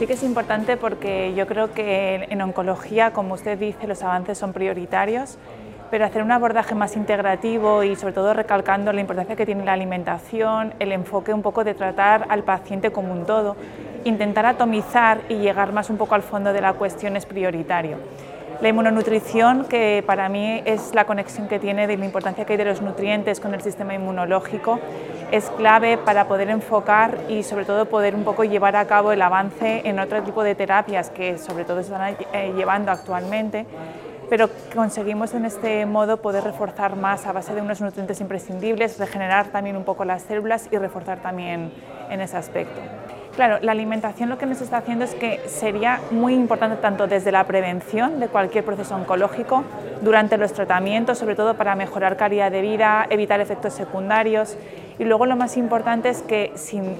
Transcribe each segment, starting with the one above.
Sí que es importante porque yo creo que en oncología, como usted dice, los avances son prioritarios, pero hacer un abordaje más integrativo y sobre todo recalcando la importancia que tiene la alimentación, el enfoque un poco de tratar al paciente como un todo, intentar atomizar y llegar más un poco al fondo de la cuestión es prioritario. La inmunonutrición, que para mí es la conexión que tiene de la importancia que hay de los nutrientes con el sistema inmunológico, es clave para poder enfocar y sobre todo poder un poco llevar a cabo el avance en otro tipo de terapias que sobre todo se están eh, llevando actualmente, pero conseguimos en este modo poder reforzar más a base de unos nutrientes imprescindibles, regenerar también un poco las células y reforzar también en ese aspecto. Claro, la alimentación lo que nos está haciendo es que sería muy importante tanto desde la prevención de cualquier proceso oncológico, durante los tratamientos, sobre todo para mejorar calidad de vida, evitar efectos secundarios. Y luego lo más importante es que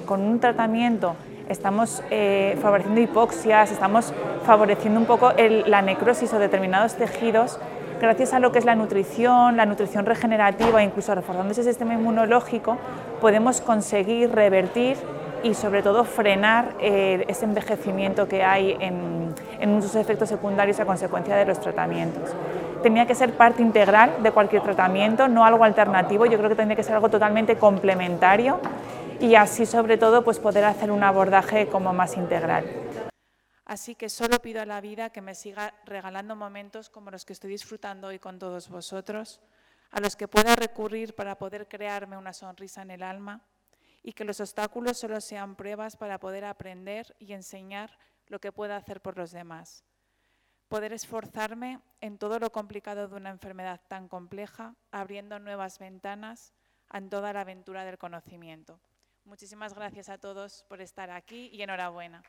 con un tratamiento estamos eh, favoreciendo hipoxias, estamos favoreciendo un poco la necrosis o determinados tejidos, gracias a lo que es la nutrición, la nutrición regenerativa, incluso reforzando ese sistema inmunológico, podemos conseguir revertir y sobre todo frenar eh, ese envejecimiento que hay en, en muchos efectos secundarios a consecuencia de los tratamientos. Tenía que ser parte integral de cualquier tratamiento, no algo alternativo, yo creo que tendría que ser algo totalmente complementario y así sobre todo pues poder hacer un abordaje como más integral. Así que solo pido a la vida que me siga regalando momentos como los que estoy disfrutando hoy con todos vosotros, a los que pueda recurrir para poder crearme una sonrisa en el alma y que los obstáculos solo sean pruebas para poder aprender y enseñar lo que pueda hacer por los demás. Poder esforzarme en todo lo complicado de una enfermedad tan compleja, abriendo nuevas ventanas en toda la aventura del conocimiento. Muchísimas gracias a todos por estar aquí y enhorabuena.